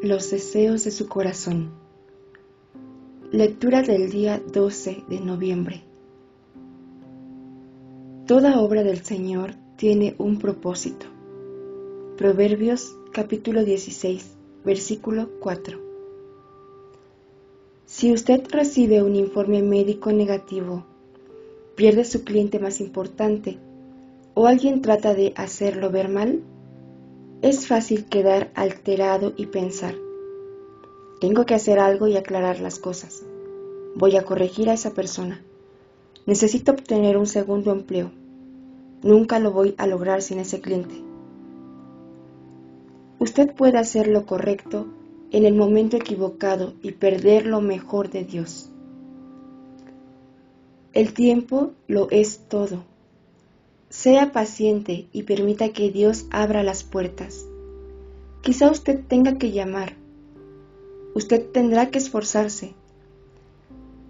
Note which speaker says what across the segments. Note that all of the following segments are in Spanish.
Speaker 1: Los deseos de su corazón. Lectura del día 12 de noviembre. Toda obra del Señor tiene un propósito. Proverbios capítulo 16, versículo 4. Si usted recibe un informe médico negativo, pierde su cliente más importante o alguien trata de hacerlo ver mal, es fácil quedar alterado y pensar, tengo que hacer algo y aclarar las cosas. Voy a corregir a esa persona. Necesito obtener un segundo empleo. Nunca lo voy a lograr sin ese cliente. Usted puede hacer lo correcto en el momento equivocado y perder lo mejor de Dios. El tiempo lo es todo. Sea paciente y permita que Dios abra las puertas. Quizá usted tenga que llamar. Usted tendrá que esforzarse.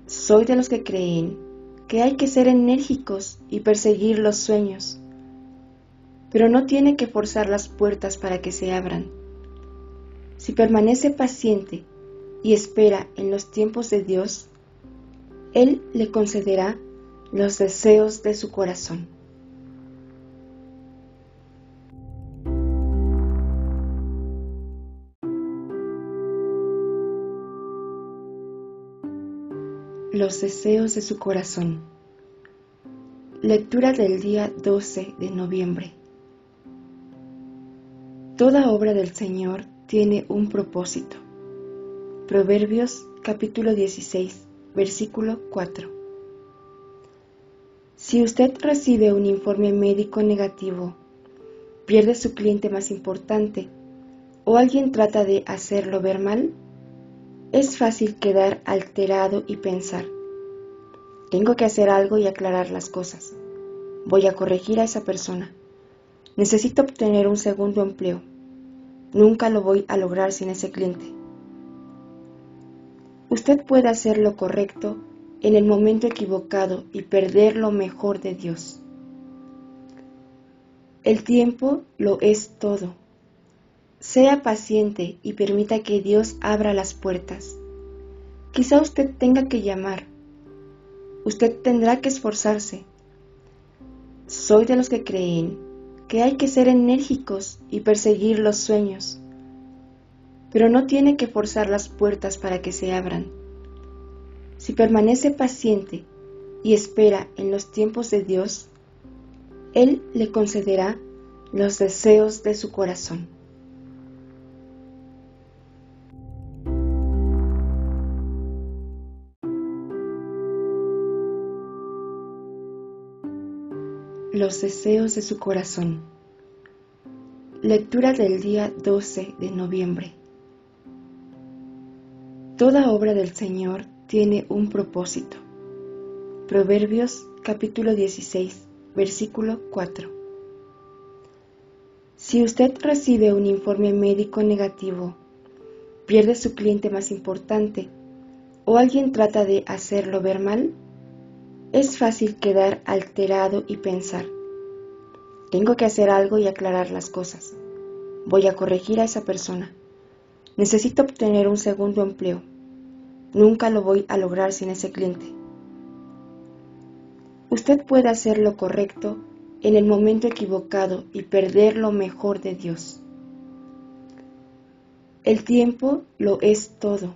Speaker 1: Soy de los que creen que hay que ser enérgicos y perseguir los sueños, pero no tiene que forzar las puertas para que se abran. Si permanece paciente y espera en los tiempos de Dios, Él le concederá los deseos de su corazón. Los deseos de su corazón. Lectura del día 12 de noviembre. Toda obra del Señor tiene un propósito. Proverbios capítulo 16, versículo 4. Si usted recibe un informe médico negativo, pierde su cliente más importante o alguien trata de hacerlo ver mal, es fácil quedar alterado y pensar, tengo que hacer algo y aclarar las cosas. Voy a corregir a esa persona. Necesito obtener un segundo empleo. Nunca lo voy a lograr sin ese cliente. Usted puede hacer lo correcto en el momento equivocado y perder lo mejor de Dios. El tiempo lo es todo. Sea paciente y permita que Dios abra las puertas. Quizá usted tenga que llamar. Usted tendrá que esforzarse. Soy de los que creen que hay que ser enérgicos y perseguir los sueños, pero no tiene que forzar las puertas para que se abran. Si permanece paciente y espera en los tiempos de Dios, Él le concederá los deseos de su corazón. Los deseos de su corazón. Lectura del día 12 de noviembre. Toda obra del Señor tiene un propósito. Proverbios capítulo 16, versículo 4. Si usted recibe un informe médico negativo, pierde su cliente más importante o alguien trata de hacerlo ver mal, es fácil quedar alterado y pensar, tengo que hacer algo y aclarar las cosas. Voy a corregir a esa persona. Necesito obtener un segundo empleo. Nunca lo voy a lograr sin ese cliente. Usted puede hacer lo correcto en el momento equivocado y perder lo mejor de Dios. El tiempo lo es todo.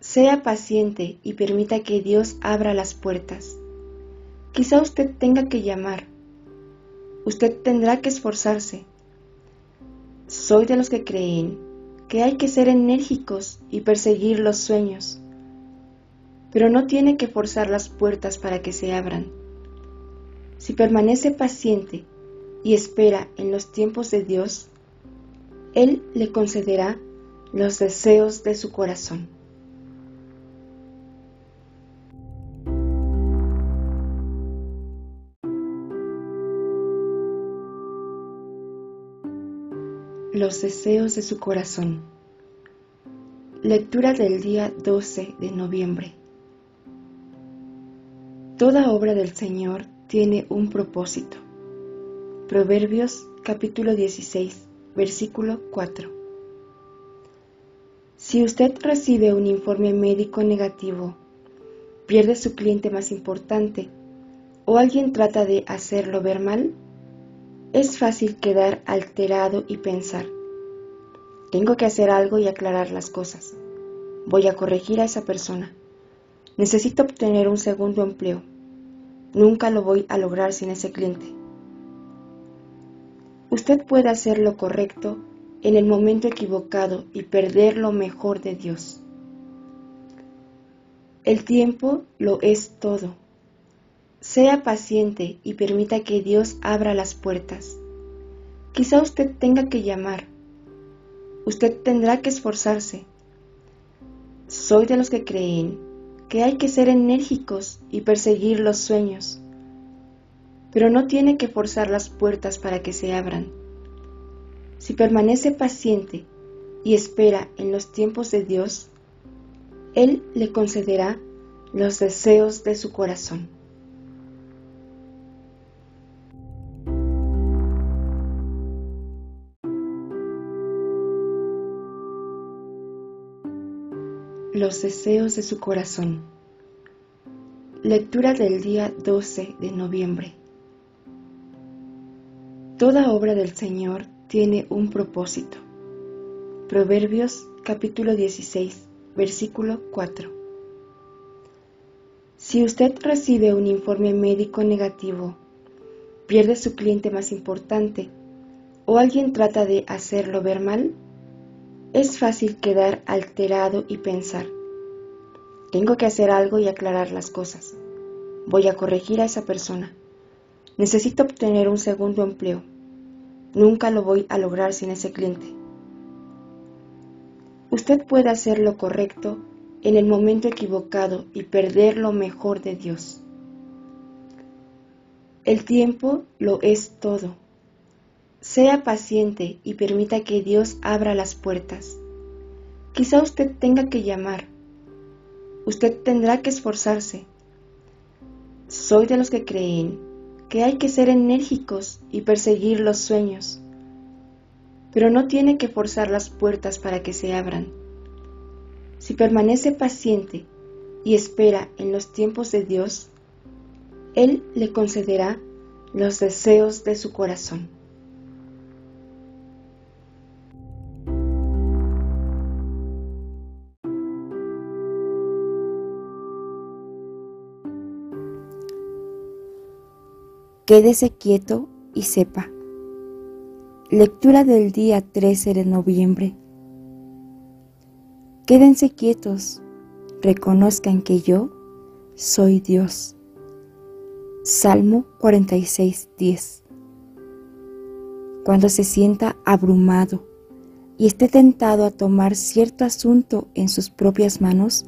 Speaker 1: Sea paciente y permita que Dios abra las puertas. Quizá usted tenga que llamar. Usted tendrá que esforzarse. Soy de los que creen que hay que ser enérgicos y perseguir los sueños, pero no tiene que forzar las puertas para que se abran. Si permanece paciente y espera en los tiempos de Dios, Él le concederá los deseos de su corazón. Los deseos de su corazón. Lectura del día 12 de noviembre. Toda obra del Señor tiene un propósito. Proverbios capítulo 16, versículo 4. Si usted recibe un informe médico negativo, pierde su cliente más importante o alguien trata de hacerlo ver mal, es fácil quedar alterado y pensar, tengo que hacer algo y aclarar las cosas. Voy a corregir a esa persona. Necesito obtener un segundo empleo. Nunca lo voy a lograr sin ese cliente. Usted puede hacer lo correcto en el momento equivocado y perder lo mejor de Dios. El tiempo lo es todo. Sea paciente y permita que Dios abra las puertas. Quizá usted tenga que llamar. Usted tendrá que esforzarse. Soy de los que creen que hay que ser enérgicos y perseguir los sueños, pero no tiene que forzar las puertas para que se abran si permanece paciente y espera en los tiempos de Dios, Él le concederá los deseos de su corazón. Los deseos de su corazón. Lectura del día 12 de noviembre. Toda obra del Señor tiene un propósito. Proverbios capítulo 16, versículo 4. Si usted recibe un informe médico negativo, pierde su cliente más importante o alguien trata de hacerlo ver mal, es fácil quedar alterado y pensar, tengo que hacer algo y aclarar las cosas. Voy a corregir a esa persona. Necesito obtener un segundo empleo. Nunca lo voy a lograr sin ese cliente. Usted puede hacer lo correcto en el momento equivocado y perder lo mejor de Dios. El tiempo lo es todo. Sea paciente y permita que Dios abra las puertas. Quizá usted tenga que llamar. Usted tendrá que esforzarse. Soy de los que creen que hay que ser enérgicos y perseguir los sueños, pero no tiene que forzar las puertas para que se abran. Si permanece paciente y espera en los tiempos de Dios, Él le concederá los deseos de su corazón. Quédese quieto y sepa. Lectura del día 13 de noviembre. Quédense quietos, reconozcan que yo soy Dios. Salmo 46, 10. Cuando se sienta abrumado y esté tentado a tomar cierto asunto en sus propias manos,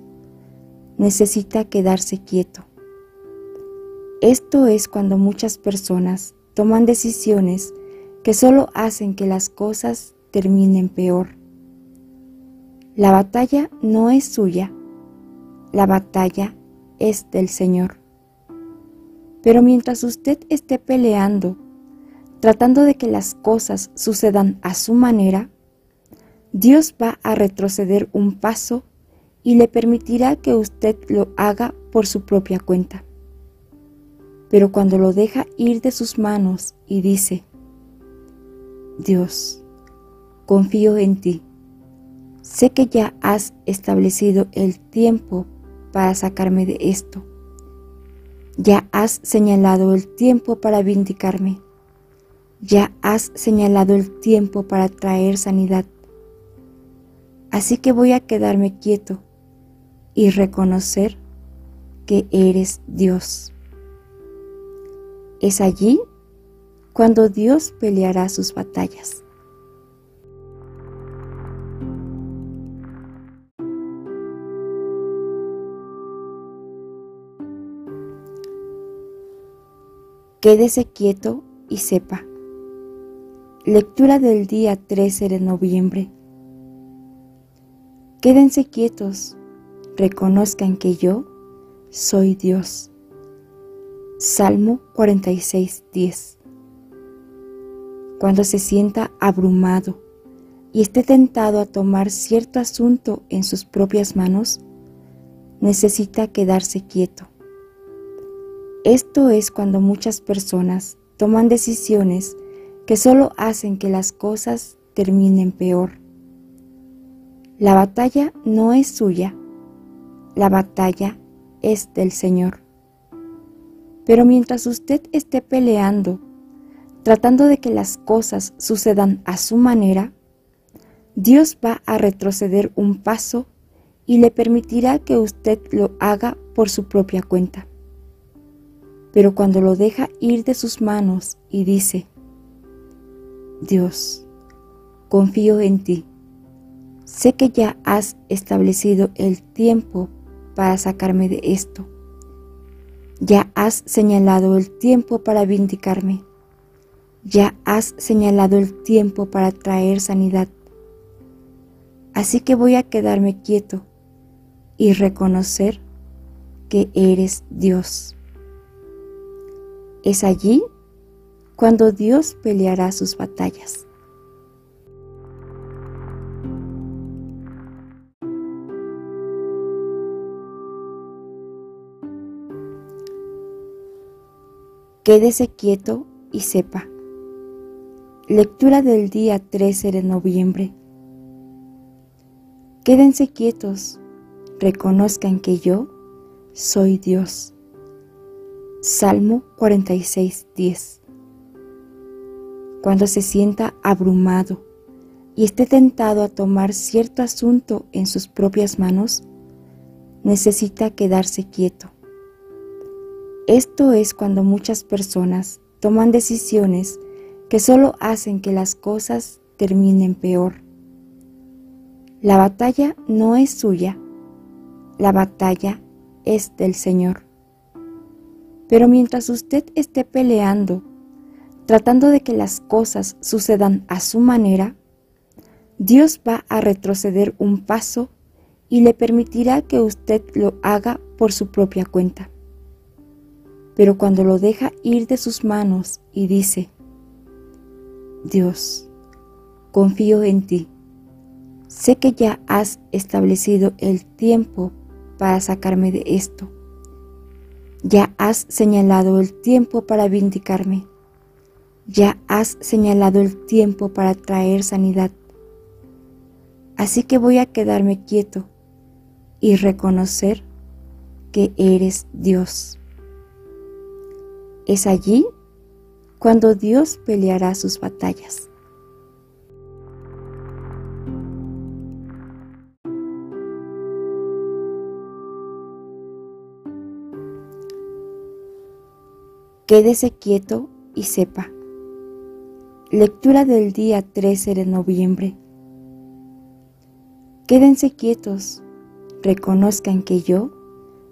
Speaker 1: necesita quedarse quieto esto es cuando muchas personas toman decisiones que solo hacen que las cosas terminen peor. La batalla no es suya, la batalla es del Señor. Pero mientras usted esté peleando, tratando de que las cosas sucedan a su manera, Dios va a retroceder un paso y le permitirá que usted lo haga por su propia cuenta. Pero cuando lo deja ir de sus manos y dice, Dios, confío en ti. Sé que ya has establecido el tiempo para sacarme de esto. Ya has señalado el tiempo para vindicarme. Ya has señalado el tiempo para traer sanidad. Así que voy a quedarme quieto y reconocer que eres Dios. Es allí cuando Dios peleará sus batallas. Quédese quieto y sepa. Lectura del día 13 de noviembre. Quédense quietos, reconozcan que yo soy Dios. Salmo 46, 10. Cuando se sienta abrumado y esté tentado a tomar cierto asunto en sus propias manos, necesita quedarse quieto. Esto es cuando muchas personas toman decisiones que solo hacen que las cosas terminen peor. La batalla no es suya, la batalla es del Señor. Pero mientras usted esté peleando, tratando de que las cosas sucedan a su manera, Dios va a retroceder un paso y le permitirá que usted lo haga por su propia cuenta. Pero cuando lo deja ir de sus manos y dice, Dios, confío en ti, sé que ya has establecido el tiempo para sacarme de esto, ya has señalado el tiempo para vindicarme, ya has señalado el tiempo para traer sanidad. Así que voy a quedarme quieto y reconocer que eres Dios. Es allí cuando Dios peleará sus batallas. Quédese quieto y sepa. Lectura del día 13 de noviembre. Quédense quietos reconozcan que yo soy Dios. Salmo 46, 10. Cuando se sienta abrumado y esté tentado a tomar cierto asunto en sus propias manos, necesita quedarse quieto. Esto es cuando muchas personas toman decisiones que solo hacen que las cosas terminen peor. La batalla no es suya, la batalla es del Señor. Pero mientras usted esté peleando, tratando de que las cosas sucedan a su manera, Dios va a retroceder un paso y le permitirá que usted lo haga por su propia cuenta. Pero cuando lo deja ir de sus manos y dice, Dios, confío en ti, sé que ya has establecido el tiempo para sacarme de esto. Ya has señalado el tiempo para vindicarme. Ya has señalado el tiempo para traer sanidad. Así que voy a quedarme quieto y reconocer que eres Dios. Es allí cuando Dios peleará sus batallas. Quédese quieto y sepa. Lectura del día 13 de noviembre. Quédense quietos, reconozcan que yo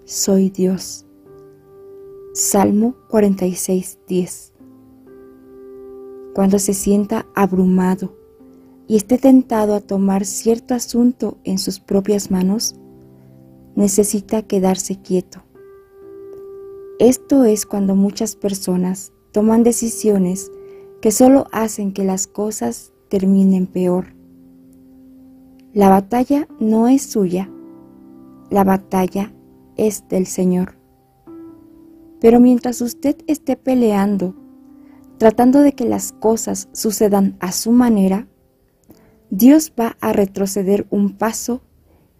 Speaker 1: soy Dios. Salmo 46, 10. Cuando se sienta abrumado y esté tentado a tomar cierto asunto en sus propias manos, necesita quedarse quieto esto es cuando muchas personas toman decisiones que solo hacen que las cosas terminen peor. La batalla no es suya, la batalla es del Señor. Pero mientras usted esté peleando, tratando de que las cosas sucedan a su manera, Dios va a retroceder un paso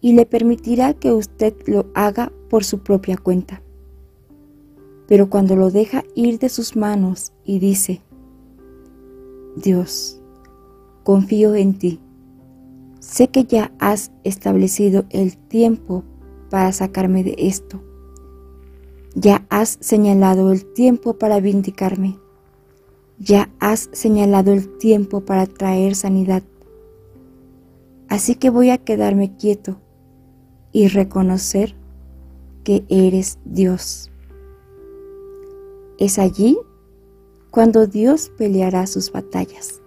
Speaker 1: y le permitirá que usted lo haga por su propia cuenta. Pero cuando lo deja ir de sus manos y dice, Dios, confío en ti, sé que ya has establecido el tiempo para sacarme de esto. Ya has señalado el tiempo para vindicarme. Ya has señalado el tiempo para traer sanidad. Así que voy a quedarme quieto y reconocer que eres Dios. Es allí cuando Dios peleará sus batallas.